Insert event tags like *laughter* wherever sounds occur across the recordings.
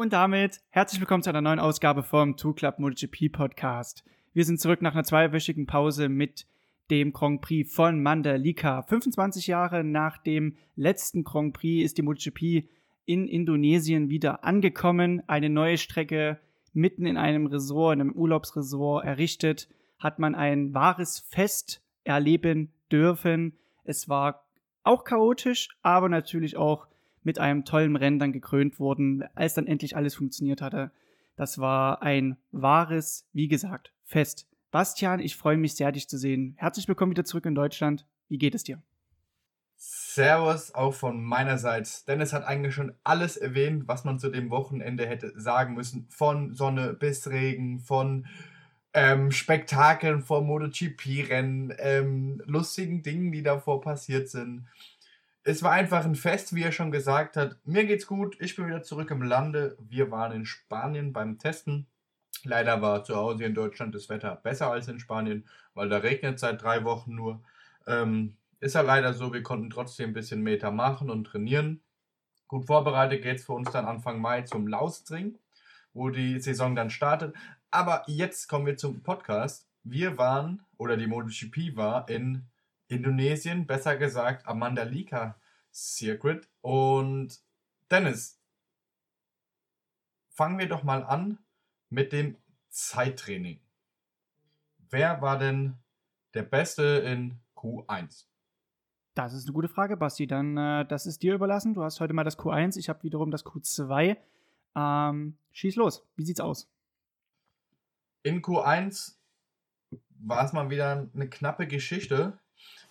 Und damit herzlich willkommen zu einer neuen Ausgabe vom Two Club MotoGP Podcast. Wir sind zurück nach einer zweiwöchigen Pause mit dem Grand Prix von Mandalika. 25 Jahre nach dem letzten Grand Prix ist die MotoGP in Indonesien wieder angekommen. Eine neue Strecke mitten in einem Resort, in einem Urlaubsresort errichtet, hat man ein wahres Fest erleben dürfen. Es war auch chaotisch, aber natürlich auch mit einem tollen Rennen dann gekrönt wurden, als dann endlich alles funktioniert hatte. Das war ein wahres, wie gesagt, Fest. Bastian, ich freue mich sehr, dich zu sehen. Herzlich willkommen wieder zurück in Deutschland. Wie geht es dir? Servus auch von meiner Seite. Dennis hat eigentlich schon alles erwähnt, was man zu dem Wochenende hätte sagen müssen. Von Sonne bis Regen, von ähm, Spektakeln vor MotoGP-Rennen, ähm, lustigen Dingen, die davor passiert sind es war einfach ein Fest, wie er schon gesagt hat. Mir geht's gut, ich bin wieder zurück im Lande. Wir waren in Spanien beim Testen. Leider war zu Hause in Deutschland das Wetter besser als in Spanien, weil da regnet seit drei Wochen nur. Ähm, ist ja leider so, wir konnten trotzdem ein bisschen Meter machen und trainieren. Gut vorbereitet geht's für uns dann Anfang Mai zum Lausdring, wo die Saison dann startet. Aber jetzt kommen wir zum Podcast. Wir waren, oder die MotoGP war in Indonesien, besser gesagt Amanda Lika Circuit. Und Dennis, fangen wir doch mal an mit dem Zeittraining. Wer war denn der Beste in Q1? Das ist eine gute Frage, Basti. Dann, äh, das ist dir überlassen. Du hast heute mal das Q1, ich habe wiederum das Q2. Ähm, schieß los. Wie sieht's aus? In Q1 war es mal wieder eine knappe Geschichte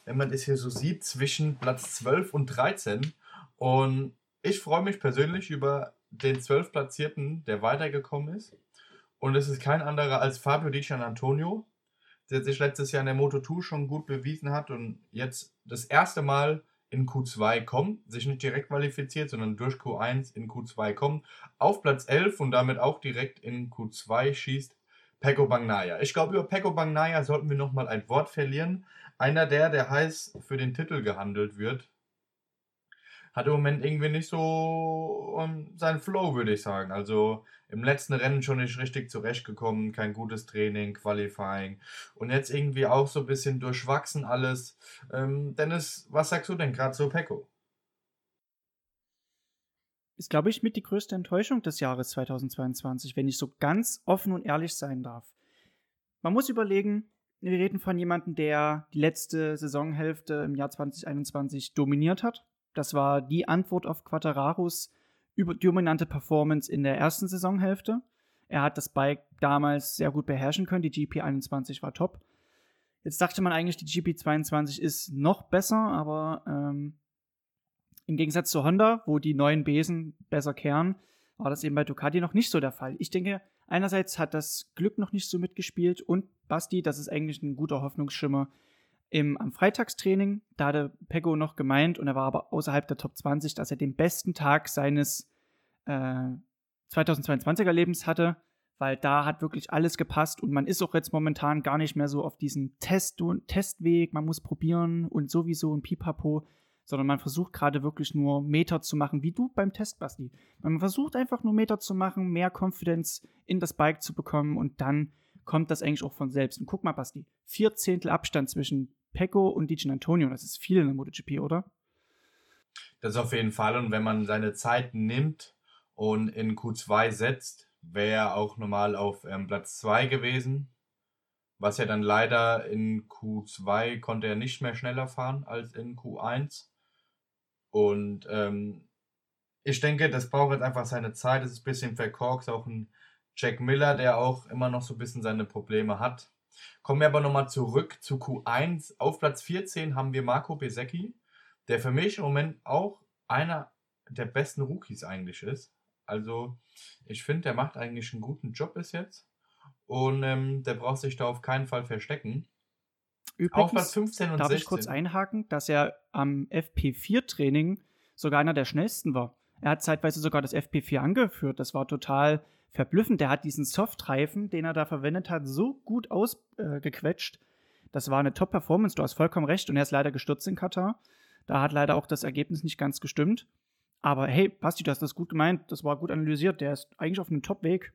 wenn man das hier so sieht, zwischen Platz 12 und 13. Und ich freue mich persönlich über den 12 Platzierten, der weitergekommen ist. Und es ist kein anderer als Fabio Di Gian Antonio, der sich letztes Jahr in der Moto2 schon gut bewiesen hat und jetzt das erste Mal in Q2 kommt, sich nicht direkt qualifiziert, sondern durch Q1 in Q2 kommt, auf Platz 11 und damit auch direkt in Q2 schießt Pecco Bagnaya. Ich glaube, über Pecco Bagnaya sollten wir nochmal ein Wort verlieren, einer der, der heiß für den Titel gehandelt wird, hat im Moment irgendwie nicht so um, seinen Flow, würde ich sagen. Also im letzten Rennen schon nicht richtig zurechtgekommen, kein gutes Training, Qualifying und jetzt irgendwie auch so ein bisschen durchwachsen alles. Ähm, Dennis, was sagst du denn gerade zu Pecco? Ist, glaube ich, mit die größte Enttäuschung des Jahres 2022, wenn ich so ganz offen und ehrlich sein darf. Man muss überlegen, wir reden von jemandem, der die letzte Saisonhälfte im Jahr 2021 dominiert hat. Das war die Antwort auf Quattararos dominante Performance in der ersten Saisonhälfte. Er hat das Bike damals sehr gut beherrschen können. Die GP21 war top. Jetzt dachte man eigentlich, die GP22 ist noch besser, aber ähm, im Gegensatz zu Honda, wo die neuen Besen besser kehren, war das eben bei Ducati noch nicht so der Fall. Ich denke, einerseits hat das Glück noch nicht so mitgespielt und Basti, das ist eigentlich ein guter Hoffnungsschimmer. Im, am Freitagstraining, da hatte Pego noch gemeint, und er war aber außerhalb der Top 20, dass er den besten Tag seines äh, 2022er Lebens hatte, weil da hat wirklich alles gepasst und man ist auch jetzt momentan gar nicht mehr so auf diesem Test Testweg, man muss probieren und sowieso ein Pipapo, sondern man versucht gerade wirklich nur Meter zu machen, wie du beim Test, Basti. Man versucht einfach nur Meter zu machen, mehr Confidence in das Bike zu bekommen und dann kommt das eigentlich auch von selbst. Und guck mal, Basti, vier Zehntel Abstand zwischen Pecco und Dijan Antonio, das ist viel in der MotoGP, oder? Das auf jeden Fall. Und wenn man seine Zeit nimmt und in Q2 setzt, wäre er auch normal auf ähm, Platz 2 gewesen. Was ja dann leider in Q2 konnte er nicht mehr schneller fahren als in Q1. Und ähm, ich denke, das braucht jetzt einfach seine Zeit. Es ist ein bisschen verkorkst, auch ein Jack Miller, der auch immer noch so ein bisschen seine Probleme hat. Kommen wir aber nochmal zurück zu Q1. Auf Platz 14 haben wir Marco Besecchi, der für mich im Moment auch einer der besten Rookies eigentlich ist. Also ich finde, der macht eigentlich einen guten Job bis jetzt. Und ähm, der braucht sich da auf keinen Fall verstecken. Übrigens, auf Platz 15 und darf 16. ich kurz einhaken, dass er am FP4-Training sogar einer der schnellsten war. Er hat zeitweise sogar das FP4 angeführt. Das war total verblüffend. Der hat diesen Softreifen, den er da verwendet hat, so gut ausgequetscht. Äh, das war eine Top-Performance. Du hast vollkommen recht. Und er ist leider gestürzt in Katar. Da hat leider auch das Ergebnis nicht ganz gestimmt. Aber hey, Basti, du hast das gut gemeint, das war gut analysiert. Der ist eigentlich auf einem Top-Weg.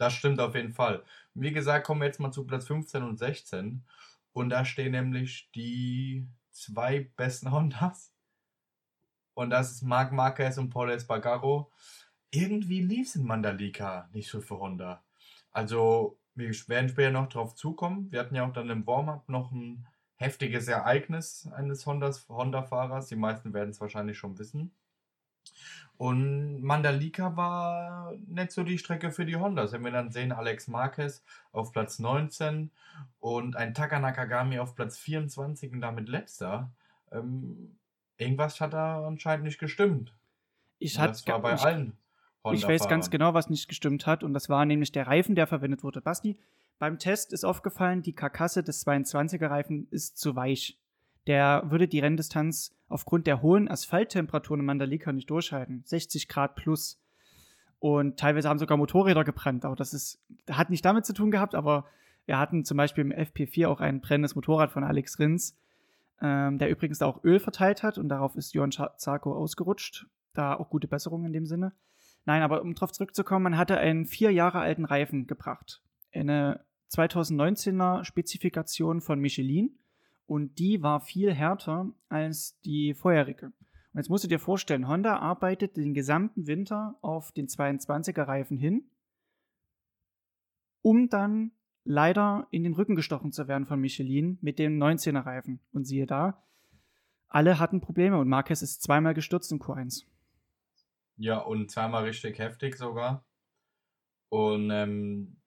Das stimmt auf jeden Fall. Wie gesagt, kommen wir jetzt mal zu Platz 15 und 16. Und da stehen nämlich die zwei besten Hondas. Und das ist Marc Marquez und Paul Espargaro. Irgendwie lief es in Mandalika nicht so für Honda. Also, wir werden später noch drauf zukommen. Wir hatten ja auch dann im Warm-up noch ein heftiges Ereignis eines Honda-Fahrers. Die meisten werden es wahrscheinlich schon wissen. Und Mandalika war nicht so die Strecke für die Hondas. Wenn wir dann sehen, Alex Marquez auf Platz 19 und ein Taka Nakagami auf Platz 24 und damit letzter. Ähm, irgendwas hat da anscheinend nicht gestimmt. Ich hat, das war bei ich, allen honda Ich weiß ganz genau, was nicht gestimmt hat. Und das war nämlich der Reifen, der verwendet wurde. Basti, beim Test ist aufgefallen, die Karkasse des 22er Reifen ist zu weich. Der würde die Renndistanz aufgrund der hohen Asphalttemperaturen in Mandalika nicht durchhalten. 60 Grad plus. Und teilweise haben sogar Motorräder gebrannt. Aber das ist, hat nicht damit zu tun gehabt, aber wir hatten zum Beispiel im FP4 auch ein brennendes Motorrad von Alex Rins, ähm, der übrigens auch Öl verteilt hat und darauf ist Johann Zarko ausgerutscht. Da auch gute Besserung in dem Sinne. Nein, aber um darauf zurückzukommen, man hatte einen vier Jahre alten Reifen gebracht. Eine 2019er Spezifikation von Michelin und die war viel härter als die vorherige. Und jetzt musst du dir vorstellen, Honda arbeitet den gesamten Winter auf den 22er Reifen hin, um dann leider in den Rücken gestochen zu werden von Michelin mit dem 19er Reifen. Und siehe da, alle hatten Probleme und Marquez ist zweimal gestürzt im Q1. Ja, und zweimal richtig heftig sogar. Und ähm,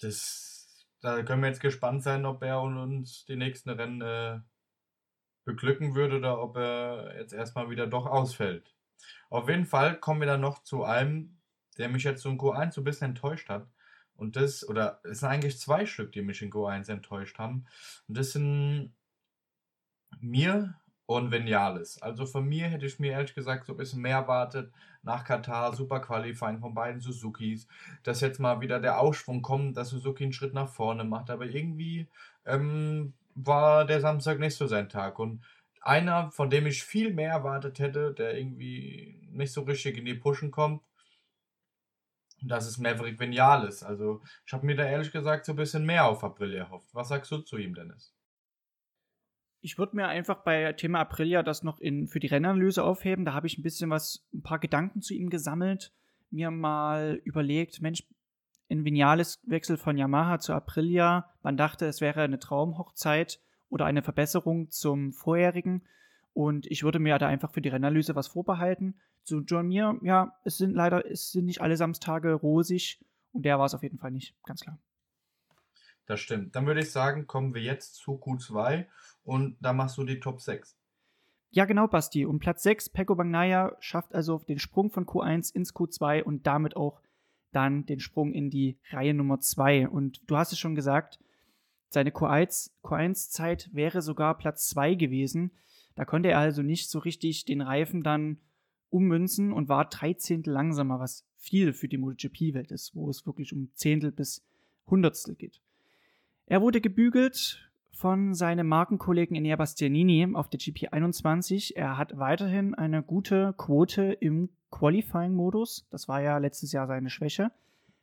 das, da können wir jetzt gespannt sein, ob er uns die nächsten Rennen äh, beglücken würde oder ob er jetzt erstmal wieder doch ausfällt. Auf jeden Fall kommen wir dann noch zu einem, der mich jetzt so in Q1 so ein bisschen enttäuscht hat. Und das, oder es sind eigentlich zwei Stück, die mich in Q1 enttäuscht haben. Und das sind mir und Vinales. Also von mir hätte ich mir ehrlich gesagt so ein bisschen mehr erwartet nach Katar, super Qualifying von beiden Suzukis, dass jetzt mal wieder der Aufschwung kommt, dass Suzuki einen Schritt nach vorne macht, aber irgendwie ähm, war der Samstag nicht so sein Tag und einer, von dem ich viel mehr erwartet hätte, der irgendwie nicht so richtig in die Pushen kommt, das ist Maverick Vinales. Also ich habe mir da ehrlich gesagt so ein bisschen mehr auf April erhofft. Was sagst du zu ihm, Dennis? Ich würde mir einfach bei Thema Aprilia das noch in, für die Rennanalyse aufheben. Da habe ich ein bisschen was, ein paar Gedanken zu ihm gesammelt. Mir mal überlegt, Mensch, ein Vinales Wechsel von Yamaha zu Aprilia. Man dachte, es wäre eine Traumhochzeit oder eine Verbesserung zum vorherigen. Und ich würde mir da einfach für die Rennanalyse was vorbehalten. Zu John Mir, ja, es sind leider, es sind nicht alle Samstage rosig. Und der war es auf jeden Fall nicht, ganz klar. Das stimmt. Dann würde ich sagen, kommen wir jetzt zu Q2 und da machst du die Top 6. Ja, genau, Basti. Um Platz 6, Peko Bagnaya schafft also den Sprung von Q1 ins Q2 und damit auch dann den Sprung in die Reihe Nummer 2. Und du hast es schon gesagt, seine Q1-Zeit wäre sogar Platz 2 gewesen. Da konnte er also nicht so richtig den Reifen dann ummünzen und war 13. langsamer, was viel für die MotoGP-Welt ist, wo es wirklich um Zehntel bis Hundertstel geht. Er wurde gebügelt von seinem Markenkollegen Enea Bastianini auf der GP21. Er hat weiterhin eine gute Quote im Qualifying-Modus. Das war ja letztes Jahr seine Schwäche.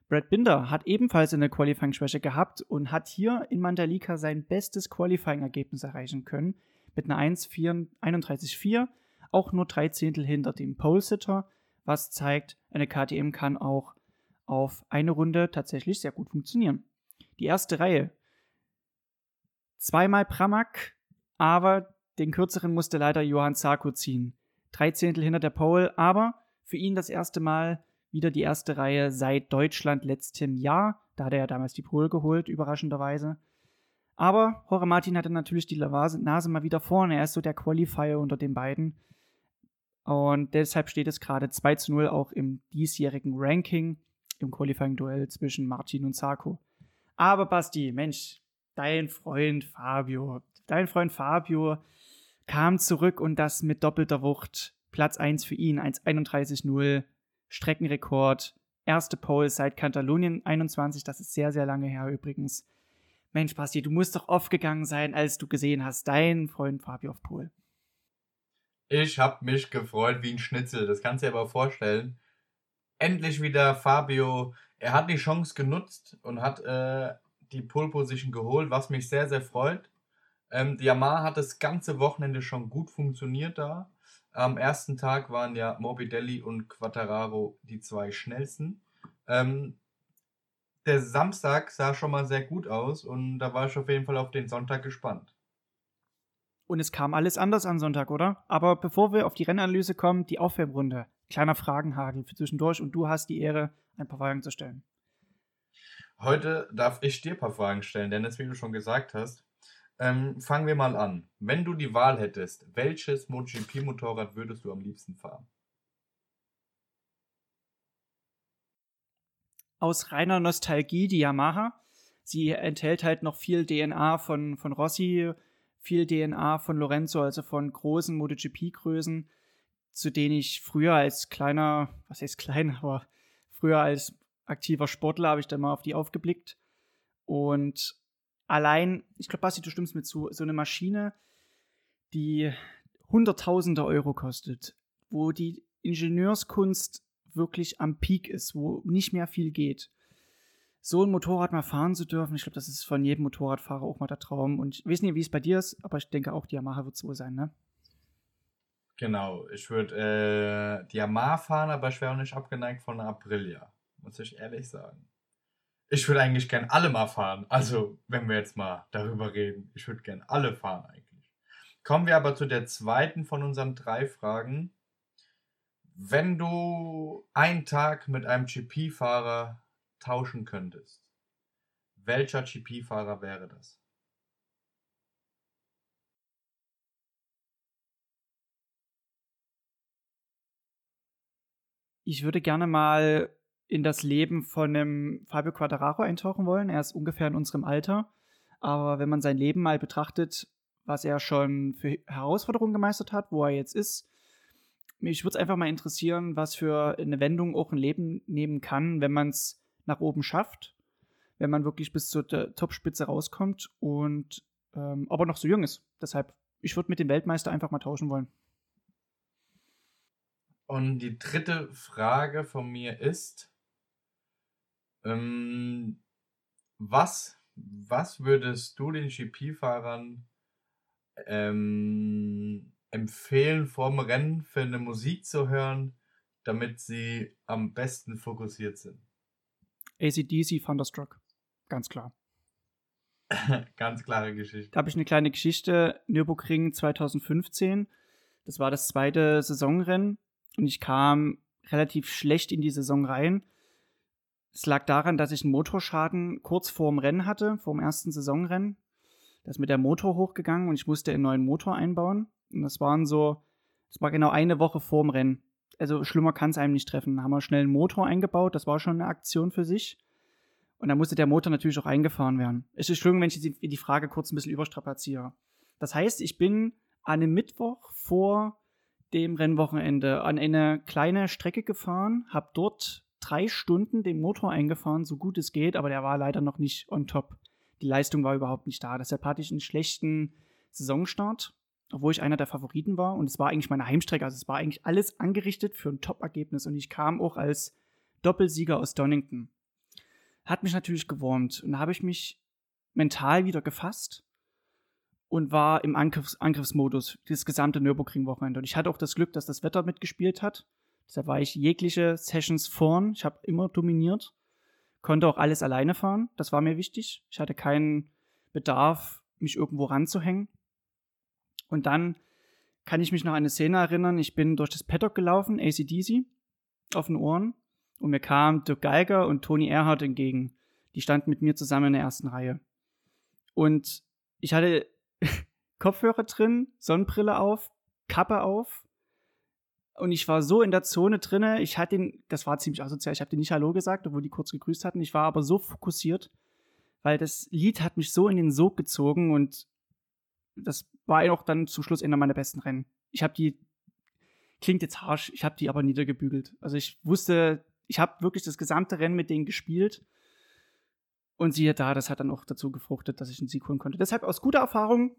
Brad Binder hat ebenfalls eine Qualifying-Schwäche gehabt und hat hier in Mandalika sein bestes Qualifying-Ergebnis erreichen können. Mit einer 1.31.4, auch nur drei Zehntel hinter dem Pole-Sitter, was zeigt, eine KTM kann auch auf eine Runde tatsächlich sehr gut funktionieren. Die erste Reihe Zweimal Pramak, aber den kürzeren musste leider Johann Zarko ziehen. Drei Zehntel hinter der Pole, aber für ihn das erste Mal wieder die erste Reihe seit Deutschland letztem Jahr. Da hat er ja damals die Pole geholt, überraschenderweise. Aber Jorge Martin hatte natürlich die Nase mal wieder vorne. Er ist so der Qualifier unter den beiden. Und deshalb steht es gerade 2 zu 0 auch im diesjährigen Ranking im Qualifying-Duell zwischen Martin und Sarko. Aber Basti, Mensch, dein Freund Fabio. Dein Freund Fabio kam zurück und das mit doppelter Wucht. Platz 1 für ihn, 1,31,0, Streckenrekord, erste Pole seit Katalonien 21, das ist sehr, sehr lange her übrigens. Mensch, Basti, du musst doch aufgegangen sein, als du gesehen hast, dein Freund Fabio auf Pole. Ich habe mich gefreut wie ein Schnitzel. Das kannst du dir aber vorstellen. Endlich wieder Fabio. Er hat die Chance genutzt und hat äh, die Pole Position geholt, was mich sehr, sehr freut. Ähm, die Yamaha hat das ganze Wochenende schon gut funktioniert da. Am ersten Tag waren ja Morbidelli und Quattararo die zwei schnellsten. Ähm, der Samstag sah schon mal sehr gut aus und da war ich auf jeden Fall auf den Sonntag gespannt. Und es kam alles anders am Sonntag, oder? Aber bevor wir auf die Rennanalyse kommen, die Aufwärmrunde. Kleiner Fragenhagel für zwischendurch und du hast die Ehre, ein paar Fragen zu stellen. Heute darf ich dir ein paar Fragen stellen, Dennis, wie du schon gesagt hast. Ähm, fangen wir mal an. Wenn du die Wahl hättest, welches MotoGP-Motorrad würdest du am liebsten fahren? Aus reiner Nostalgie die Yamaha. Sie enthält halt noch viel DNA von, von Rossi, viel DNA von Lorenzo, also von großen MotoGP-Größen, zu denen ich früher als kleiner, was heißt klein, *laughs* aber früher als aktiver Sportler habe ich da mal auf die aufgeblickt. Und allein, ich glaube, Basti, du stimmst mir zu, so eine Maschine, die Hunderttausende Euro kostet, wo die Ingenieurskunst wirklich am Peak ist, wo nicht mehr viel geht. So ein Motorrad mal fahren zu dürfen, ich glaube, das ist von jedem Motorradfahrer auch mal der Traum. Und ich weiß nicht, wie es bei dir ist, aber ich denke auch, die Yamaha wird so sein, ne? Genau, ich würde äh, die Yamaha fahren, aber ich wäre auch nicht abgeneigt von einer Aprilia, muss ich ehrlich sagen. Ich würde eigentlich gern alle mal fahren. Also, wenn wir jetzt mal darüber reden, ich würde gern alle fahren eigentlich. Kommen wir aber zu der zweiten von unseren drei Fragen. Wenn du einen Tag mit einem GP-Fahrer tauschen könntest, welcher GP-Fahrer wäre das? Ich würde gerne mal in das Leben von einem Fabio Quadraro eintauchen wollen. Er ist ungefähr in unserem Alter. Aber wenn man sein Leben mal betrachtet, was er schon für Herausforderungen gemeistert hat, wo er jetzt ist, mich würde es einfach mal interessieren, was für eine Wendung auch ein Leben nehmen kann, wenn man es nach oben schafft, wenn man wirklich bis zur Topspitze rauskommt und ähm, aber noch so jung ist. Deshalb, ich würde mit dem Weltmeister einfach mal tauschen wollen. Und die dritte Frage von mir ist, ähm, was, was würdest du den GP-Fahrern ähm, empfehlen, vorm Rennen für eine Musik zu hören, damit sie am besten fokussiert sind? ACDC Thunderstruck. Ganz klar. *laughs* Ganz klare Geschichte. Da habe ich eine kleine Geschichte. Nürburgring 2015. Das war das zweite Saisonrennen und ich kam relativ schlecht in die Saison rein. Es lag daran, dass ich einen Motorschaden kurz vorm Rennen hatte, vorm ersten Saisonrennen. Da ist mit der Motor hochgegangen und ich musste einen neuen Motor einbauen. Und das waren so, das war genau eine Woche vorm Rennen. Also schlimmer kann es einem nicht treffen. Da haben wir schnell einen Motor eingebaut, das war schon eine Aktion für sich. Und dann musste der Motor natürlich auch eingefahren werden. Es ist schlimm, wenn ich die Frage kurz ein bisschen überstrapaziere. Das heißt, ich bin an einem Mittwoch vor dem Rennwochenende an eine kleine Strecke gefahren, habe dort drei Stunden den Motor eingefahren, so gut es geht, aber der war leider noch nicht on top. Die Leistung war überhaupt nicht da. Deshalb hatte ich einen schlechten Saisonstart, obwohl ich einer der Favoriten war. Und es war eigentlich meine Heimstrecke. Also es war eigentlich alles angerichtet für ein Top-Ergebnis. Und ich kam auch als Doppelsieger aus Donington. Hat mich natürlich gewurmt. Und da habe ich mich mental wieder gefasst und war im Angriffs Angriffsmodus das gesamte Nürburgring-Wochenende. Und ich hatte auch das Glück, dass das Wetter mitgespielt hat. Deshalb war ich jegliche Sessions vorn. Ich habe immer dominiert. Konnte auch alles alleine fahren. Das war mir wichtig. Ich hatte keinen Bedarf, mich irgendwo ranzuhängen. Und dann kann ich mich noch an eine Szene erinnern. Ich bin durch das Paddock gelaufen, ACDC, auf den Ohren. Und mir kamen Dirk Geiger und Toni Erhardt entgegen. Die standen mit mir zusammen in der ersten Reihe. Und ich hatte *laughs* Kopfhörer drin, Sonnenbrille auf, Kappe auf. Und ich war so in der Zone drinne, ich hatte den, das war ziemlich asozial, ich habe den nicht Hallo gesagt, obwohl die kurz gegrüßt hatten. Ich war aber so fokussiert, weil das Lied hat mich so in den Sog gezogen und das war auch dann zum Schluss einer meiner besten Rennen. Ich habe die, klingt jetzt harsch, ich habe die aber niedergebügelt. Also ich wusste, ich habe wirklich das gesamte Rennen mit denen gespielt. Und siehe da, das hat dann auch dazu gefruchtet, dass ich einen Sieg holen konnte. Deshalb aus guter Erfahrung,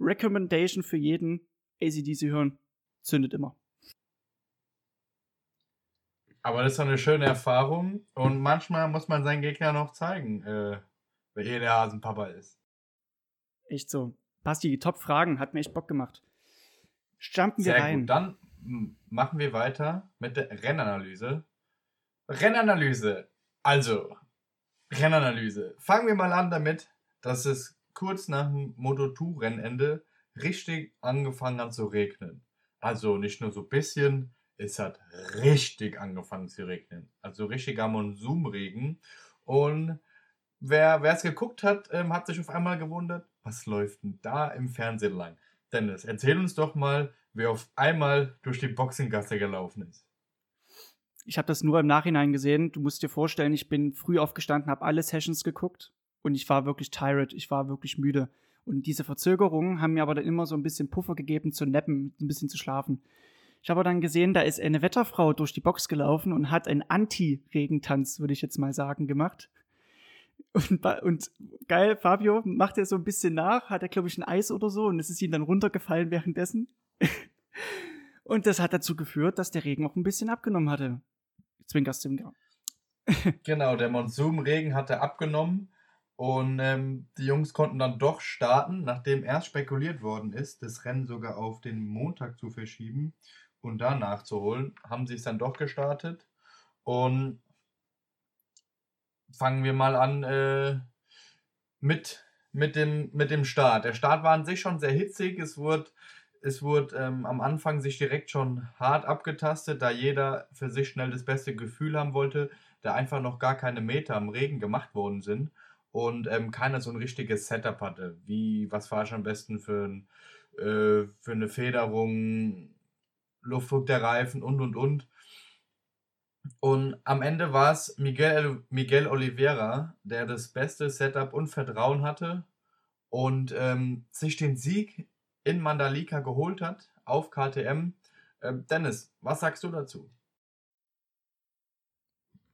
Recommendation für jeden, ACDC hören. zündet immer. Aber das ist doch eine schöne Erfahrung und manchmal muss man seinen Gegner noch zeigen, äh, wer hier der Hasenpapa ist. Echt so. Basti, die Top-Fragen, hat mir echt Bock gemacht. Jumpen wir Sehr rein. gut, dann mm, machen wir weiter mit der Rennanalyse. Rennanalyse. Also, Rennanalyse. Fangen wir mal an damit, dass es kurz nach dem Moto2-Rennende richtig angefangen hat zu regnen. Also nicht nur so ein bisschen, es hat richtig angefangen zu regnen. Also richtiger Monsumregen. Und wer es geguckt hat, ähm, hat sich auf einmal gewundert, was läuft denn da im Fernsehen lang? Dennis, erzähl uns doch mal, wer auf einmal durch die Boxengasse gelaufen ist. Ich habe das nur im Nachhinein gesehen. Du musst dir vorstellen, ich bin früh aufgestanden, habe alle Sessions geguckt und ich war wirklich tired, ich war wirklich müde. Und diese Verzögerungen haben mir aber dann immer so ein bisschen Puffer gegeben zu nappen, ein bisschen zu schlafen. Ich habe dann gesehen, da ist eine Wetterfrau durch die Box gelaufen und hat einen Anti-Regentanz, würde ich jetzt mal sagen, gemacht. Und, und, geil, Fabio macht er so ein bisschen nach, hat er, glaube ich, ein Eis oder so und es ist ihm dann runtergefallen währenddessen. *laughs* und das hat dazu geführt, dass der Regen auch ein bisschen abgenommen hatte. Zwinker, Zwinker. *laughs* genau, der Monsunregen hatte abgenommen und ähm, die Jungs konnten dann doch starten, nachdem erst spekuliert worden ist, das Rennen sogar auf den Montag zu verschieben und da nachzuholen, haben sie es dann doch gestartet. Und fangen wir mal an äh, mit, mit, dem, mit dem Start. Der Start war an sich schon sehr hitzig. Es wurde, es wurde ähm, am Anfang sich direkt schon hart abgetastet, da jeder für sich schnell das beste Gefühl haben wollte, da einfach noch gar keine Meter im Regen gemacht worden sind und ähm, keiner so ein richtiges Setup hatte. Wie, was war schon am besten für, ein, äh, für eine Federung, Luftdruck der Reifen und und und. Und am Ende war es Miguel, Miguel Oliveira, der das beste Setup und Vertrauen hatte und ähm, sich den Sieg in Mandalika geholt hat auf KTM. Ähm, Dennis, was sagst du dazu?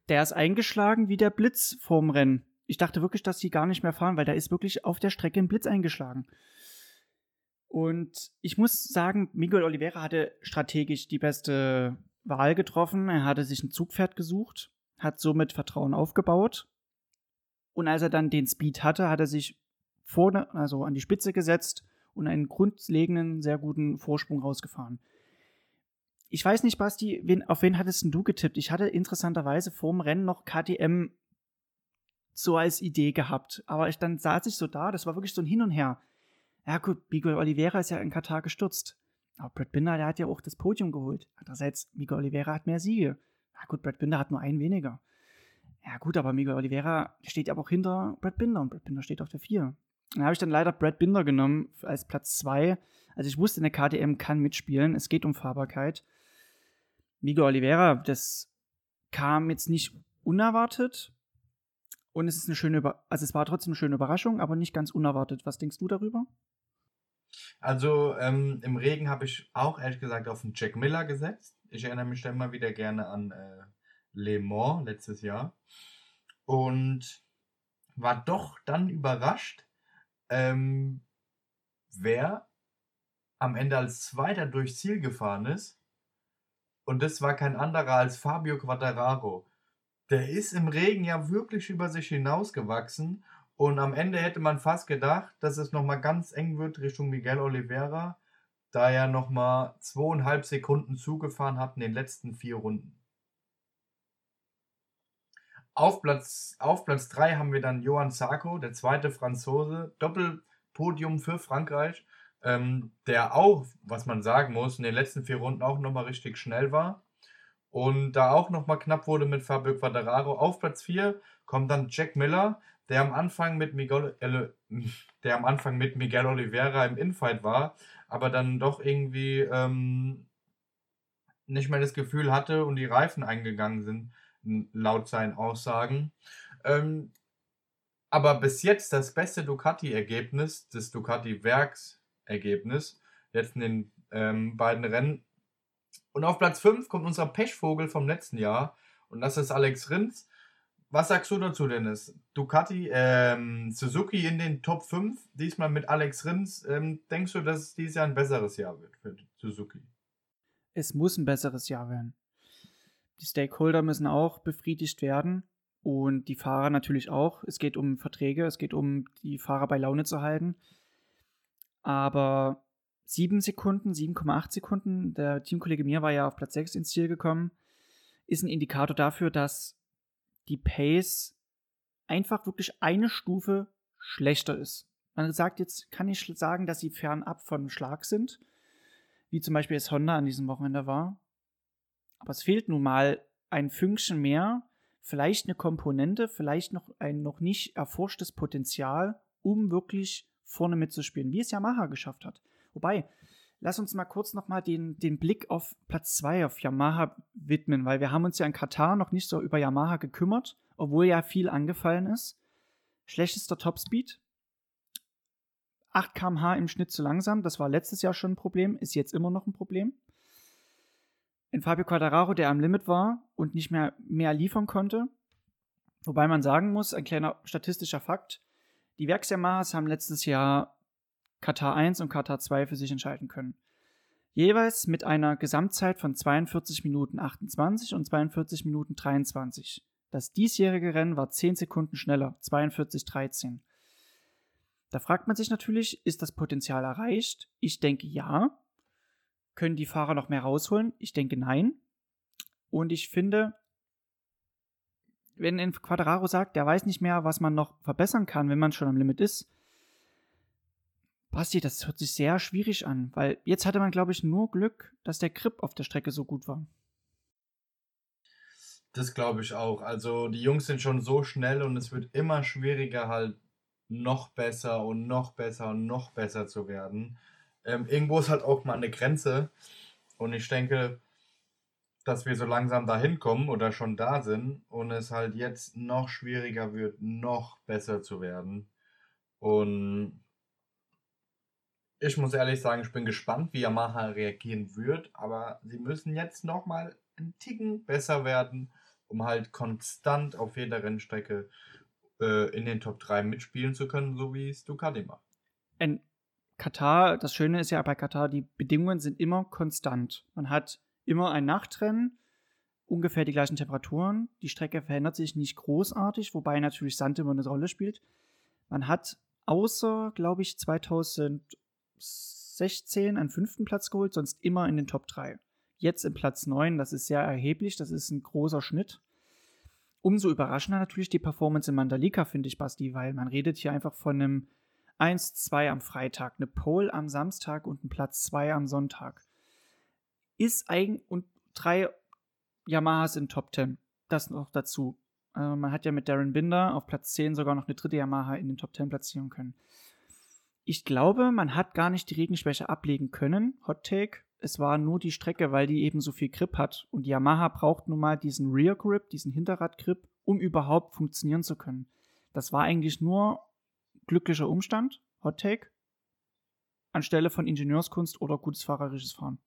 Der ist eingeschlagen wie der Blitz vorm Rennen. Ich dachte wirklich, dass sie gar nicht mehr fahren, weil da ist wirklich auf der Strecke ein Blitz eingeschlagen. Und ich muss sagen, Miguel Oliveira hatte strategisch die beste Wahl getroffen. Er hatte sich ein Zugpferd gesucht, hat somit Vertrauen aufgebaut. Und als er dann den Speed hatte, hat er sich vorne, also an die Spitze gesetzt und einen grundlegenden, sehr guten Vorsprung rausgefahren. Ich weiß nicht, Basti, wen, auf wen hattest du getippt? Ich hatte interessanterweise vorm Rennen noch KTM so als Idee gehabt. Aber ich, dann saß ich so da, das war wirklich so ein Hin und Her. Ja, gut, Miguel Oliveira ist ja in Katar gestürzt. Aber Brad Binder, der hat ja auch das Podium geholt. Andererseits, Miguel Oliveira hat mehr Siege. Ja gut, Brad Binder hat nur einen weniger. Ja gut, aber Miguel Oliveira steht aber auch hinter Brad Binder und Brad Binder steht auf der 4. Dann habe ich dann leider Brad Binder genommen als Platz 2. Also ich wusste, eine KTM kann mitspielen. Es geht um Fahrbarkeit. Miguel Oliveira, das kam jetzt nicht unerwartet. Und es ist eine schöne, also es war trotzdem eine schöne Überraschung, aber nicht ganz unerwartet. Was denkst du darüber? Also ähm, im Regen habe ich auch ehrlich gesagt auf den Jack Miller gesetzt. Ich erinnere mich dann mal wieder gerne an äh, Le Mans letztes Jahr. Und war doch dann überrascht, ähm, wer am Ende als Zweiter durchs Ziel gefahren ist. Und das war kein anderer als Fabio Quattararo. Der ist im Regen ja wirklich über sich hinausgewachsen und am Ende hätte man fast gedacht, dass es nochmal ganz eng wird Richtung Miguel Oliveira, da er nochmal zweieinhalb Sekunden zugefahren hat in den letzten vier Runden. Auf Platz, auf Platz 3 haben wir dann Johann Sarko, der zweite Franzose, Doppelpodium für Frankreich, ähm, der auch, was man sagen muss, in den letzten vier Runden auch nochmal richtig schnell war. Und da auch nochmal knapp wurde mit Fabio Quadraro. Auf Platz 4 kommt dann Jack Miller, der am Anfang mit Miguel, *laughs* der am Anfang mit Miguel Oliveira im Infight war, aber dann doch irgendwie ähm, nicht mehr das Gefühl hatte und die Reifen eingegangen sind, laut seinen Aussagen. Ähm, aber bis jetzt das beste Ducati-Ergebnis, das Ducati-Werksergebnis, jetzt in den ähm, beiden Rennen. Und auf Platz 5 kommt unser Pechvogel vom letzten Jahr und das ist Alex Rins was sagst du dazu, Dennis? Ducati, ähm, Suzuki in den Top 5, diesmal mit Alex Rins. Ähm, denkst du, dass es dieses Jahr ein besseres Jahr wird für Suzuki? es muss ein besseres Jahr werden. Die Stakeholder müssen auch befriedigt werden und die Fahrer natürlich auch. Es geht um Verträge, es geht um die Fahrer bei Laune zu halten. Aber sieben Sekunden, 7,8 Sekunden, der Teamkollege mir war ja auf Platz 6 ins Ziel gekommen, ist ein Indikator dafür, dass die Pace einfach wirklich eine Stufe schlechter ist. Man sagt jetzt, kann ich sagen, dass sie fernab von Schlag sind, wie zum Beispiel es Honda an diesem Wochenende war. Aber es fehlt nun mal ein Fünkchen mehr, vielleicht eine Komponente, vielleicht noch ein noch nicht erforschtes Potenzial, um wirklich vorne mitzuspielen, wie es Yamaha geschafft hat. Wobei, lass uns mal kurz nochmal den, den Blick auf Platz 2 auf Yamaha widmen, weil wir haben uns ja in Katar noch nicht so über Yamaha gekümmert, obwohl ja viel angefallen ist. Schlechtester Topspeed. 8 km/h im Schnitt zu langsam, das war letztes Jahr schon ein Problem, ist jetzt immer noch ein Problem. In Fabio Quadraro, der am Limit war und nicht mehr mehr liefern konnte. Wobei man sagen muss, ein kleiner statistischer Fakt, die Werks-Yamahas haben letztes Jahr Katar 1 und Katar 2 für sich entscheiden können. Jeweils mit einer Gesamtzeit von 42 Minuten 28 und 42 Minuten 23. Das diesjährige Rennen war 10 Sekunden schneller, 42,13. Da fragt man sich natürlich, ist das Potenzial erreicht? Ich denke ja. Können die Fahrer noch mehr rausholen? Ich denke nein. Und ich finde, wenn ein Quadraro sagt, der weiß nicht mehr, was man noch verbessern kann, wenn man schon am Limit ist, Basti, das hört sich sehr schwierig an, weil jetzt hatte man, glaube ich, nur Glück, dass der Grip auf der Strecke so gut war. Das glaube ich auch. Also die Jungs sind schon so schnell und es wird immer schwieriger, halt noch besser und noch besser und noch besser zu werden. Ähm, irgendwo ist halt auch mal eine Grenze. Und ich denke, dass wir so langsam dahin kommen oder schon da sind und es halt jetzt noch schwieriger wird, noch besser zu werden. Und ich muss ehrlich sagen, ich bin gespannt, wie Yamaha reagieren wird, aber sie müssen jetzt nochmal einen Ticken besser werden, um halt konstant auf jeder Rennstrecke äh, in den Top 3 mitspielen zu können, so wie es Ducati macht. In Katar, das Schöne ist ja bei Katar, die Bedingungen sind immer konstant. Man hat immer ein Nachtrennen, ungefähr die gleichen Temperaturen. Die Strecke verändert sich nicht großartig, wobei natürlich Sand immer eine Rolle spielt. Man hat außer, glaube ich, 2016 einen fünften Platz geholt, sonst immer in den Top 3. Jetzt im Platz 9, das ist sehr erheblich, das ist ein großer Schnitt. Umso überraschender natürlich die Performance in Mandalika, finde ich, Basti, weil man redet hier einfach von einem 1-2 am Freitag, eine Pole am Samstag und ein Platz 2 am Sonntag ist eigen und drei Yamahas in Top 10. Das noch dazu. Also man hat ja mit Darren Binder auf Platz 10 sogar noch eine dritte Yamaha in den Top 10 platzieren können. Ich glaube, man hat gar nicht die Regenschwäche ablegen können. Hot Take. Es war nur die Strecke, weil die eben so viel Grip hat. Und Yamaha braucht nun mal diesen Rear Grip, diesen Hinterrad-Grip, um überhaupt funktionieren zu können. Das war eigentlich nur glücklicher Umstand, Hot Take, anstelle von Ingenieurskunst oder gutes fahrerisches Fahren.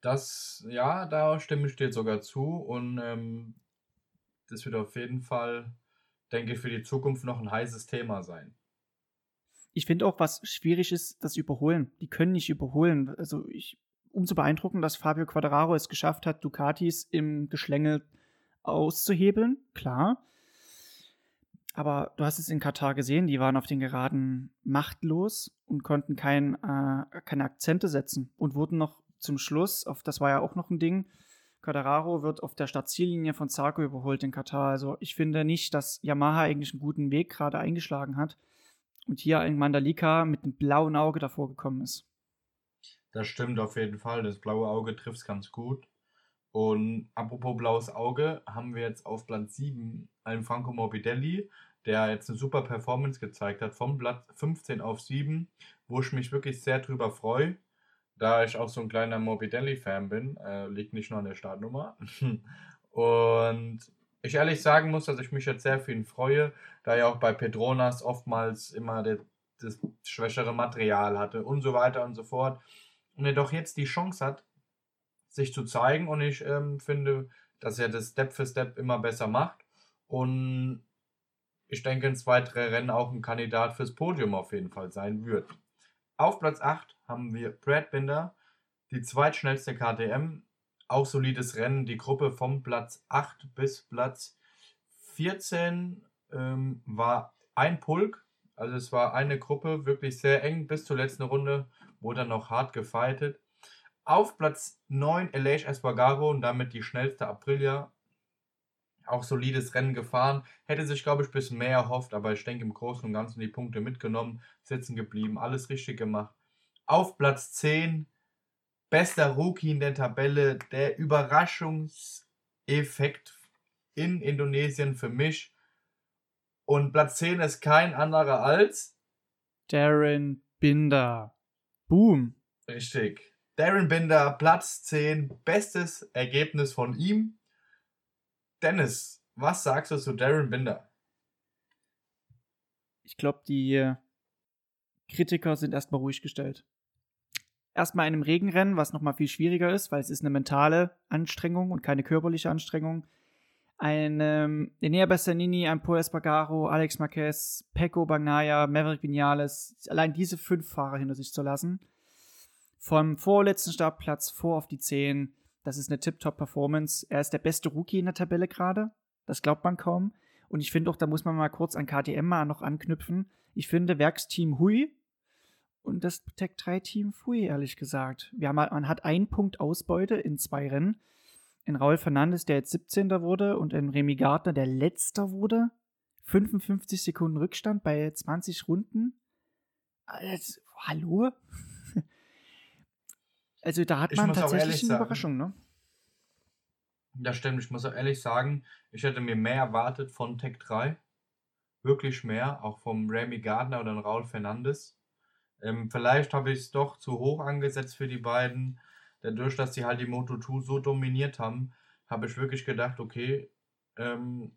Das, ja, da stimme ich dir sogar zu und ähm, das wird auf jeden Fall, denke ich, für die Zukunft noch ein heißes Thema sein. Ich finde auch, was schwierig ist, das Überholen. Die können nicht überholen. Also ich, umso beeindruckend, dass Fabio Quadraro es geschafft hat, Ducatis im Geschlängel auszuhebeln, klar. Aber du hast es in Katar gesehen, die waren auf den Geraden machtlos und konnten kein, äh, keine Akzente setzen und wurden noch zum Schluss, auf, das war ja auch noch ein Ding, Quadraro wird auf der Startziellinie von Zarco überholt in Katar. Also ich finde nicht, dass Yamaha eigentlich einen guten Weg gerade eingeschlagen hat und hier ein Mandalika mit einem blauen Auge davor gekommen ist. Das stimmt auf jeden Fall. Das blaue Auge trifft es ganz gut. Und apropos blaues Auge, haben wir jetzt auf Platz 7 einen Franco Morbidelli, der jetzt eine super Performance gezeigt hat, vom Platz 15 auf 7, wo ich mich wirklich sehr drüber freue da ich auch so ein kleiner Morbidelli-Fan bin, äh, liegt nicht nur an der Startnummer. *laughs* und ich ehrlich sagen muss, dass ich mich jetzt sehr für ihn freue, da er auch bei Pedronas oftmals immer der, das schwächere Material hatte und so weiter und so fort. Und er doch jetzt die Chance hat, sich zu zeigen und ich ähm, finde, dass er das Step für Step immer besser macht und ich denke, ins weitere Rennen auch ein Kandidat fürs Podium auf jeden Fall sein wird. Auf Platz 8 haben wir Brad Binder, die zweitschnellste KTM, auch solides Rennen, die Gruppe vom Platz 8 bis Platz 14 ähm, war ein Pulk, also es war eine Gruppe, wirklich sehr eng bis zur letzten Runde, wurde dann noch hart gefightet. Auf Platz 9 Aleix Espargaro und damit die schnellste Aprilia. Auch solides Rennen gefahren. Hätte sich, glaube ich, ein bisschen mehr erhofft, aber ich denke im Großen und Ganzen die Punkte mitgenommen, sitzen geblieben, alles richtig gemacht. Auf Platz 10 bester Rookie in der Tabelle, der Überraschungseffekt in Indonesien für mich. Und Platz 10 ist kein anderer als Darren Binder. Boom. Richtig. Darren Binder, Platz 10, bestes Ergebnis von ihm. Dennis, was sagst du zu Darren Binder? Ich glaube, die Kritiker sind erstmal ruhig gestellt. Erstmal in einem Regenrennen, was nochmal viel schwieriger ist, weil es ist eine mentale Anstrengung und keine körperliche Anstrengung ein ähm, Enea Bassanini, ein Paul Espargaro, Alex Marquez, Pecco Bagnaia, Maverick Vinales, allein diese fünf Fahrer hinter sich zu lassen. Vom vorletzten Startplatz vor auf die 10, das ist eine Tip-Top-Performance. Er ist der beste Rookie in der Tabelle gerade, das glaubt man kaum. Und ich finde auch, da muss man mal kurz an KTM mal noch anknüpfen. Ich finde Werksteam Hui und das Tech 3 Team Fui, ehrlich gesagt. Wir haben, man hat einen Punkt Ausbeute in zwei Rennen in Raul Fernandes, der jetzt 17. wurde, und in Remy Gardner, der letzter wurde. 55 Sekunden Rückstand bei 20 Runden. Also, hallo? *laughs* Also da hat man tatsächlich eine sagen, Überraschung, ne? Das stimmt, ich muss auch ehrlich sagen, ich hätte mir mehr erwartet von Tech 3. Wirklich mehr, auch vom Remy Gardner oder Raul Fernandes. Ähm, vielleicht habe ich es doch zu hoch angesetzt für die beiden dadurch, dass sie halt die Moto2 so dominiert haben, habe ich wirklich gedacht, okay, ähm,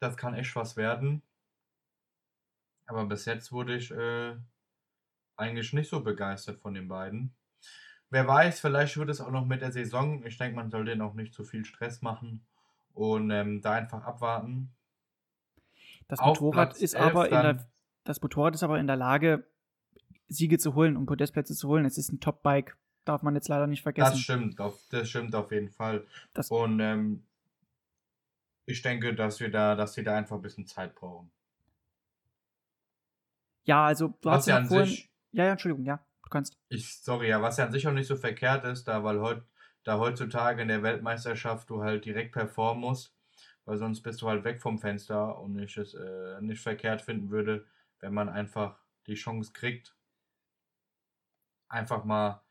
das kann echt was werden. Aber bis jetzt wurde ich äh, eigentlich nicht so begeistert von den beiden. Wer weiß, vielleicht wird es auch noch mit der Saison. Ich denke, man sollte auch nicht zu viel Stress machen und ähm, da einfach abwarten. Das Motorrad ist aber in der, das Motorrad ist aber in der Lage, Siege zu holen und Podestplätze zu holen. Es ist ein Top-Bike darf man jetzt leider nicht vergessen. Das stimmt, auf, das stimmt auf jeden Fall. Das und ähm, ich denke, dass wir da, dass sie da einfach ein bisschen Zeit brauchen. Ja, also du was hast ja vorhin. Sich, ja, ja, Entschuldigung, ja, du kannst. Ich, sorry, ja, was ja an sich auch nicht so verkehrt ist, da weil heut, da heutzutage in der Weltmeisterschaft du halt direkt performen musst, weil sonst bist du halt weg vom Fenster und ich es äh, nicht verkehrt finden würde, wenn man einfach die Chance kriegt, einfach mal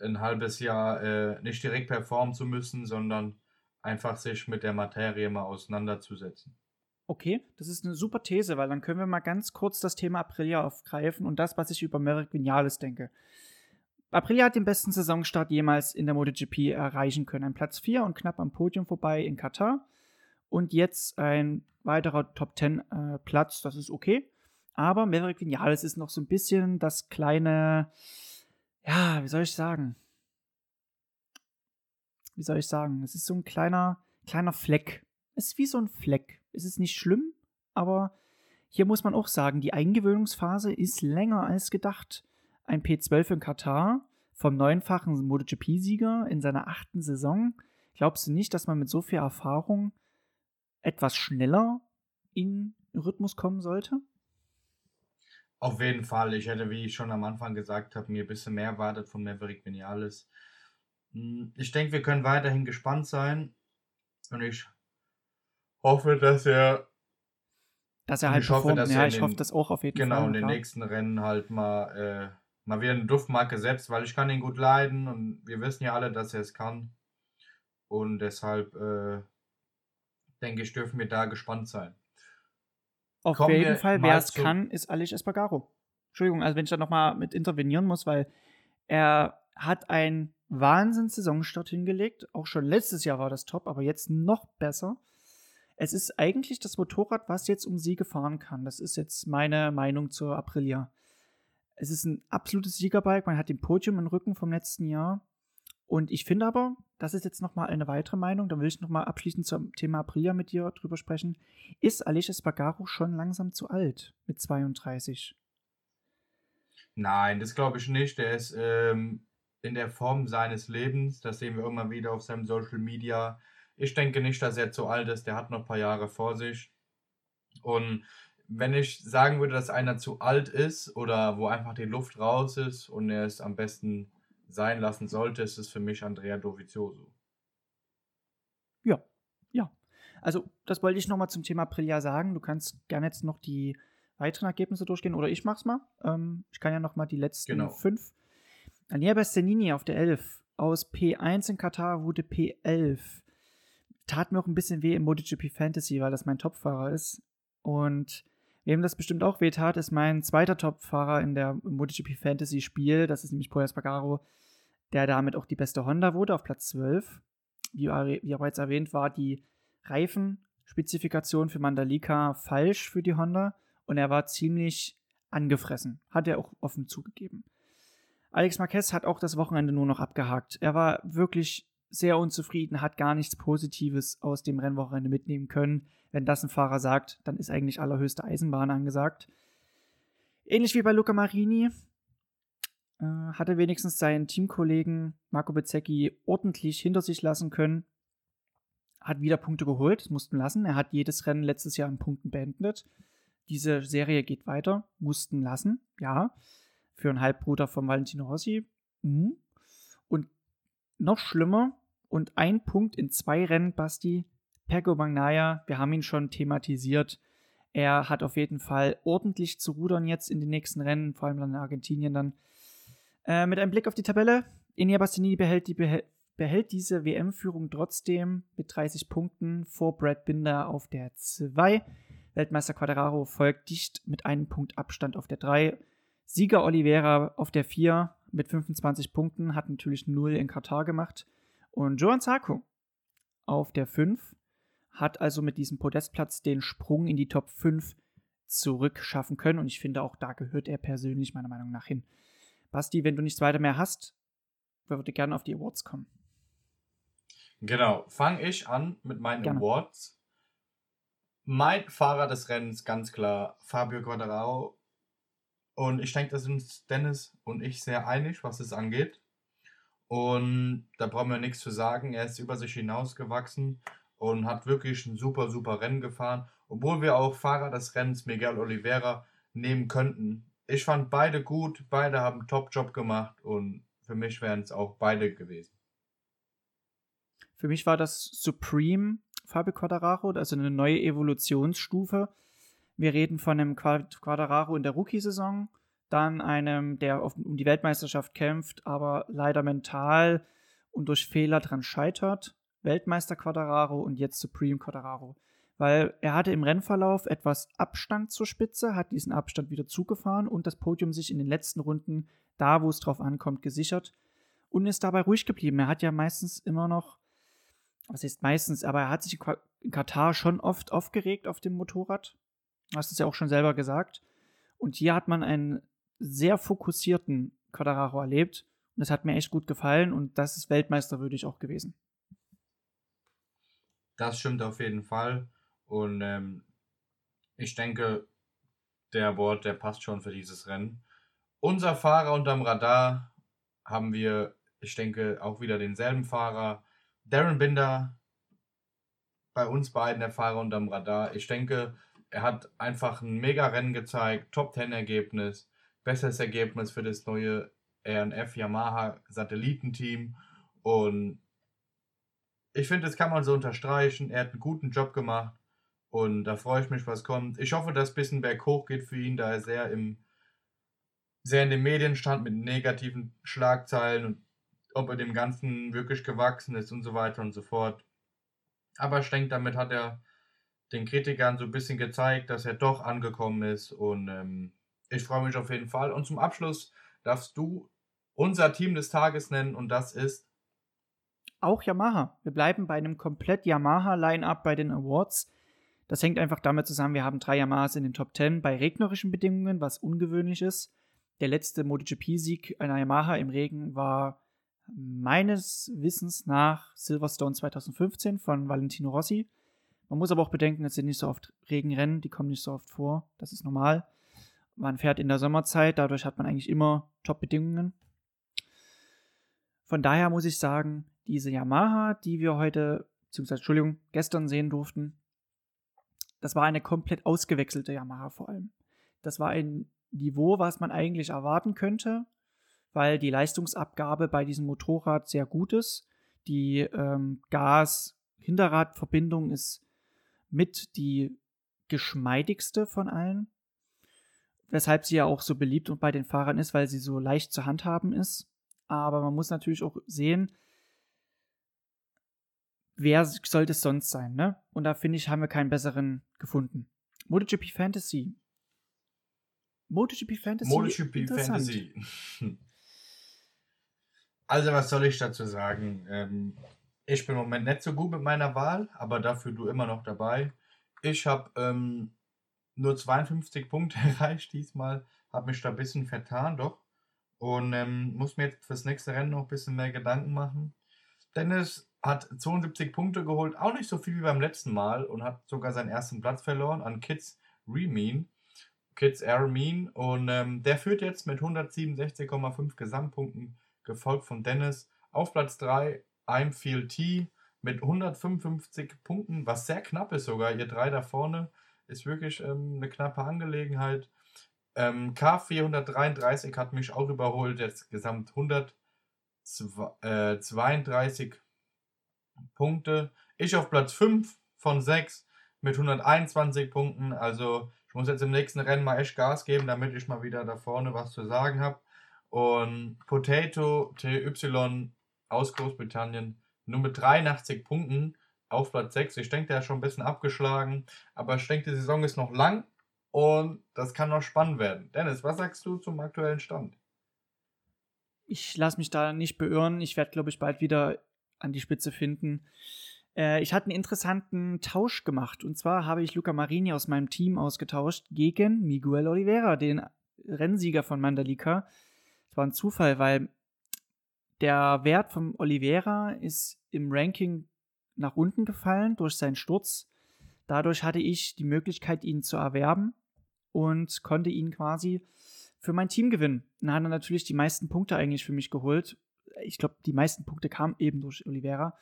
ein halbes Jahr äh, nicht direkt performen zu müssen, sondern einfach sich mit der Materie mal auseinanderzusetzen. Okay, das ist eine super These, weil dann können wir mal ganz kurz das Thema Aprilia aufgreifen und das, was ich über Merrick Vinales denke. Aprilia hat den besten Saisonstart jemals in der MotoGP erreichen können. Ein Platz 4 und knapp am Podium vorbei in Katar. Und jetzt ein weiterer Top 10 äh, Platz, das ist okay. Aber Maverick Vinales ist noch so ein bisschen das kleine, ja, wie soll ich sagen? Wie soll ich sagen? Es ist so ein kleiner, kleiner Fleck. Es ist wie so ein Fleck. Es ist nicht schlimm, aber hier muss man auch sagen, die Eingewöhnungsphase ist länger als gedacht. Ein P12 in Katar vom neunfachen MotoGP-Sieger in seiner achten Saison. Glaubst du nicht, dass man mit so viel Erfahrung etwas schneller in Rhythmus kommen sollte? Auf jeden Fall. Ich hätte, wie ich schon am Anfang gesagt habe, mir ein bisschen mehr erwartet von Maverick Vinales. Hm, ich denke, wir können weiterhin gespannt sein. Und ich hoffe, dass er. Dass er halt ich hoffe, dass ja, er ich den, hoffe das auch auf jeden genau, Fall. Genau, in den nächsten Rennen halt mal, äh, mal wieder eine Duftmarke setzt, weil ich kann ihn gut leiden und wir wissen ja alle, dass er es kann. Und deshalb äh, denke ich, dürfen wir da gespannt sein. Auf Kommen jeden Fall, wer es kann, ist Alice Espargaro. Entschuldigung, also wenn ich da nochmal mit intervenieren muss, weil er hat einen Wahnsinns-Saisonstart hingelegt. Auch schon letztes Jahr war das top, aber jetzt noch besser. Es ist eigentlich das Motorrad, was jetzt um Siege fahren kann. Das ist jetzt meine Meinung zur Aprilia. Es ist ein absolutes Siegerbike. Man hat den Podium im Rücken vom letzten Jahr. Und ich finde aber, das ist jetzt nochmal eine weitere Meinung, da will ich nochmal abschließend zum Thema Aprilia mit dir drüber sprechen. Ist Alicia Spagaro schon langsam zu alt mit 32? Nein, das glaube ich nicht. Der ist ähm, in der Form seines Lebens. Das sehen wir immer wieder auf seinem Social Media. Ich denke nicht, dass er zu alt ist. Der hat noch ein paar Jahre vor sich. Und wenn ich sagen würde, dass einer zu alt ist oder wo einfach die Luft raus ist und er es am besten sein lassen sollte, ist es für mich Andrea Dovizioso. Ja, ja. Also, das wollte ich nochmal zum Thema Aprilia sagen. Du kannst gerne jetzt noch die weiteren Ergebnisse durchgehen oder ich mach's mal. Ähm, ich kann ja nochmal die letzten genau. fünf. Ania Bastianini auf der 11. Aus P1 in Katar wurde P11. Tat mir auch ein bisschen weh im MotoGP Fantasy, weil das mein Topfahrer ist. Und wem das bestimmt auch weh tat, ist mein zweiter Topfahrer in der MotoGP Fantasy Spiel. Das ist nämlich Poya Spagaro, der damit auch die beste Honda wurde, auf Platz 12. Wie, wie bereits erwähnt, war die Reifenspezifikation für Mandalika falsch für die Honda und er war ziemlich angefressen. Hat er auch offen zugegeben. Alex Marquez hat auch das Wochenende nur noch abgehakt. Er war wirklich sehr unzufrieden, hat gar nichts Positives aus dem Rennwochenende mitnehmen können. Wenn das ein Fahrer sagt, dann ist eigentlich allerhöchste Eisenbahn angesagt. Ähnlich wie bei Luca Marini äh, hat er wenigstens seinen Teamkollegen Marco Bezzecchi ordentlich hinter sich lassen können. Hat wieder Punkte geholt, mussten lassen. Er hat jedes Rennen letztes Jahr in Punkten beendet. Diese Serie geht weiter, mussten lassen, ja für einen Halbbruder von Valentino Rossi. Mhm. Und noch schlimmer, und ein Punkt in zwei Rennen, Basti, Pego Magnaya, wir haben ihn schon thematisiert. Er hat auf jeden Fall ordentlich zu rudern jetzt in den nächsten Rennen, vor allem dann in Argentinien dann. Äh, mit einem Blick auf die Tabelle, Enia Bastianini behält, die, behält diese WM-Führung trotzdem mit 30 Punkten vor Brad Binder auf der 2. Weltmeister Quadraro folgt dicht mit einem Punkt Abstand auf der 3 Sieger Oliveira auf der 4 mit 25 Punkten, hat natürlich 0 in Katar gemacht. Und Joan Zarco auf der 5 hat also mit diesem Podestplatz den Sprung in die Top 5 zurückschaffen können. Und ich finde, auch da gehört er persönlich meiner Meinung nach hin. Basti, wenn du nichts weiter mehr hast, würde gerne auf die Awards kommen. Genau, fange ich an mit meinen gerne. Awards. Mein Fahrer des Rennens, ganz klar, Fabio Quadraro und ich denke, da sind Dennis und ich sehr einig, was es angeht. Und da brauchen wir nichts zu sagen. Er ist über sich hinausgewachsen und hat wirklich ein super, super Rennen gefahren. Obwohl wir auch Fahrer des Rennens Miguel Oliveira nehmen könnten. Ich fand beide gut, beide haben einen Top-Job gemacht und für mich wären es auch beide gewesen. Für mich war das Supreme Fabio Quadraro, also eine neue Evolutionsstufe. Wir reden von einem Quadraro in der Rookie-Saison, dann einem, der um die Weltmeisterschaft kämpft, aber leider mental und durch Fehler dran scheitert. Weltmeister Quadraro und jetzt Supreme Quadraro. Weil er hatte im Rennverlauf etwas Abstand zur Spitze, hat diesen Abstand wieder zugefahren und das Podium sich in den letzten Runden, da wo es drauf ankommt, gesichert und ist dabei ruhig geblieben. Er hat ja meistens immer noch, was heißt meistens, aber er hat sich in Katar schon oft aufgeregt auf dem Motorrad, Du hast es ja auch schon selber gesagt. Und hier hat man einen sehr fokussierten Quadraro erlebt. Und das hat mir echt gut gefallen und das ist weltmeisterwürdig auch gewesen. Das stimmt auf jeden Fall. Und ähm, ich denke, der Award, der passt schon für dieses Rennen. Unser Fahrer unterm Radar haben wir, ich denke, auch wieder denselben Fahrer. Darren Binder, bei uns beiden der Fahrer unterm Radar. Ich denke, er hat einfach ein Mega-Rennen gezeigt, Top-10-Ergebnis, besseres Ergebnis für das neue RNF Yamaha Satellitenteam und ich finde, das kann man so unterstreichen. Er hat einen guten Job gemacht und da freue ich mich, was kommt. Ich hoffe, dass ein bisschen berghoch geht für ihn, da er sehr im sehr in den Medien stand mit negativen Schlagzeilen und ob er dem Ganzen wirklich gewachsen ist und so weiter und so fort. Aber ich denke, damit hat er den Kritikern so ein bisschen gezeigt, dass er doch angekommen ist. Und ähm, ich freue mich auf jeden Fall. Und zum Abschluss darfst du unser Team des Tages nennen und das ist. Auch Yamaha. Wir bleiben bei einem komplett Yamaha-Line-Up bei den Awards. Das hängt einfach damit zusammen, wir haben drei Yamahas in den Top 10 bei regnerischen Bedingungen, was ungewöhnlich ist. Der letzte MotoGP-Sieg einer Yamaha im Regen war meines Wissens nach Silverstone 2015 von Valentino Rossi. Man muss aber auch bedenken, es sind nicht so oft Regenrennen, die kommen nicht so oft vor. Das ist normal. man fährt in der Sommerzeit, dadurch hat man eigentlich immer Top-Bedingungen. Von daher muss ich sagen, diese Yamaha, die wir heute, beziehungsweise Entschuldigung, gestern sehen durften, das war eine komplett ausgewechselte Yamaha vor allem. Das war ein Niveau, was man eigentlich erwarten könnte, weil die Leistungsabgabe bei diesem Motorrad sehr gut ist. Die ähm, Gas-Hinterradverbindung ist mit die geschmeidigste von allen. Weshalb sie ja auch so beliebt und bei den Fahrern ist, weil sie so leicht zu handhaben ist. Aber man muss natürlich auch sehen, wer sollte es sonst sein, ne? Und da finde ich, haben wir keinen besseren gefunden. MotoGP Fantasy. MotoGP Fantasy. MotoGP Fantasy. *laughs* Also, was soll ich dazu sagen? Ähm, ich bin im Moment nicht so gut mit meiner Wahl, aber dafür du immer noch dabei. Ich habe ähm, nur 52 Punkte *laughs* erreicht diesmal, habe mich da ein bisschen vertan, doch. Und ähm, muss mir jetzt fürs nächste Rennen noch ein bisschen mehr Gedanken machen. Dennis hat 72 Punkte geholt, auch nicht so viel wie beim letzten Mal und hat sogar seinen ersten Platz verloren an Kids Remean. Kids Air Mean. Und ähm, der führt jetzt mit 167,5 Gesamtpunkten, gefolgt von Dennis. Auf Platz 3 I'm Feel T mit 155 Punkten, was sehr knapp ist sogar. Ihr drei da vorne ist wirklich ähm, eine knappe Angelegenheit. Ähm, K433 hat mich auch überholt, jetzt gesamt 132 äh, Punkte. Ich auf Platz 5 von 6 mit 121 Punkten. Also ich muss jetzt im nächsten Rennen mal echt Gas geben, damit ich mal wieder da vorne was zu sagen habe. Und Potato TY aus Großbritannien nur mit 83 Punkten auf Platz 6. Ich denke, der ist schon ein bisschen abgeschlagen, aber ich denke, die Saison ist noch lang und das kann noch spannend werden. Dennis, was sagst du zum aktuellen Stand? Ich lasse mich da nicht beirren. Ich werde, glaube ich, bald wieder an die Spitze finden. Äh, ich hatte einen interessanten Tausch gemacht. Und zwar habe ich Luca Marini aus meinem Team ausgetauscht gegen Miguel Oliveira, den Rennsieger von Mandalika. Das war ein Zufall, weil der Wert von Oliveira ist im Ranking nach unten gefallen durch seinen Sturz. Dadurch hatte ich die Möglichkeit, ihn zu erwerben und konnte ihn quasi für mein Team gewinnen. Dann hat er natürlich die meisten Punkte eigentlich für mich geholt. Ich glaube, die meisten Punkte kamen eben durch Oliveira.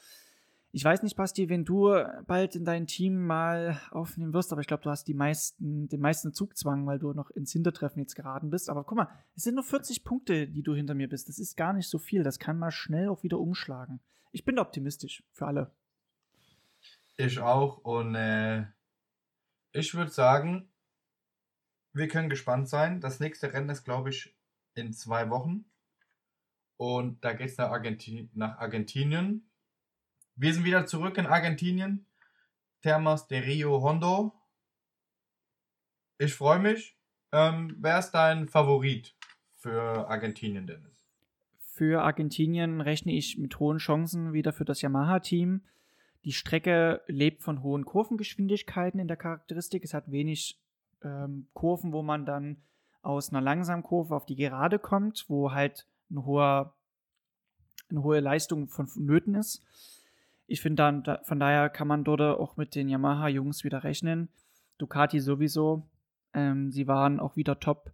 Ich weiß nicht, Basti, wenn du bald in dein Team mal aufnehmen wirst, aber ich glaube, du hast die meisten, den meisten Zugzwang, weil du noch ins Hintertreffen jetzt geraten bist. Aber guck mal, es sind nur 40 Punkte, die du hinter mir bist. Das ist gar nicht so viel. Das kann mal schnell auch wieder umschlagen. Ich bin optimistisch für alle. Ich auch. Und äh, ich würde sagen, wir können gespannt sein. Das nächste Rennen ist, glaube ich, in zwei Wochen. Und da geht es nach, Argenti nach Argentinien. Wir sind wieder zurück in Argentinien. Termas de Rio Hondo. Ich freue mich. Ähm, wer ist dein Favorit für Argentinien, Dennis? Für Argentinien rechne ich mit hohen Chancen wieder für das Yamaha-Team. Die Strecke lebt von hohen Kurvengeschwindigkeiten in der Charakteristik. Es hat wenig ähm, Kurven, wo man dann aus einer langsamen Kurve auf die Gerade kommt, wo halt ein hoher, eine hohe Leistung von Nöten ist. Ich finde dann, da, von daher kann man dort auch mit den Yamaha-Jungs wieder rechnen. Ducati sowieso. Ähm, sie waren auch wieder top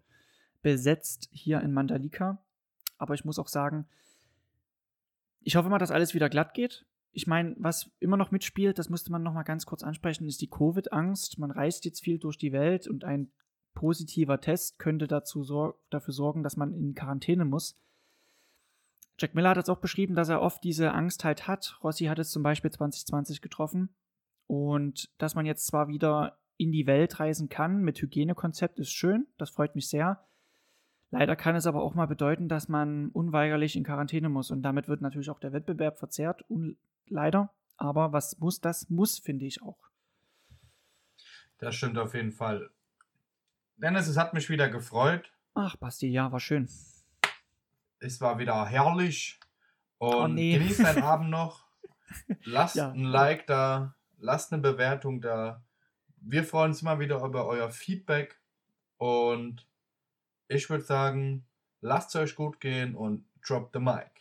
besetzt hier in Mandalika. Aber ich muss auch sagen, ich hoffe mal, dass alles wieder glatt geht. Ich meine, was immer noch mitspielt, das musste man noch mal ganz kurz ansprechen, ist die Covid-Angst. Man reist jetzt viel durch die Welt und ein positiver Test könnte dazu sor dafür sorgen, dass man in Quarantäne muss. Jack Miller hat es auch beschrieben, dass er oft diese Angst halt hat. Rossi hat es zum Beispiel 2020 getroffen. Und dass man jetzt zwar wieder in die Welt reisen kann mit Hygienekonzept ist schön, das freut mich sehr. Leider kann es aber auch mal bedeuten, dass man unweigerlich in Quarantäne muss und damit wird natürlich auch der Wettbewerb verzerrt. leider, aber was muss, das muss, finde ich auch. Das stimmt auf jeden Fall. Dennis, es hat mich wieder gefreut. Ach, Basti, ja, war schön. Es war wieder herrlich. Und oh, nee. genießt deinen *laughs* Abend noch. Lasst ja. ein Like da, lasst eine Bewertung da. Wir freuen uns immer wieder über euer Feedback. Und ich würde sagen, lasst es euch gut gehen und drop the mic.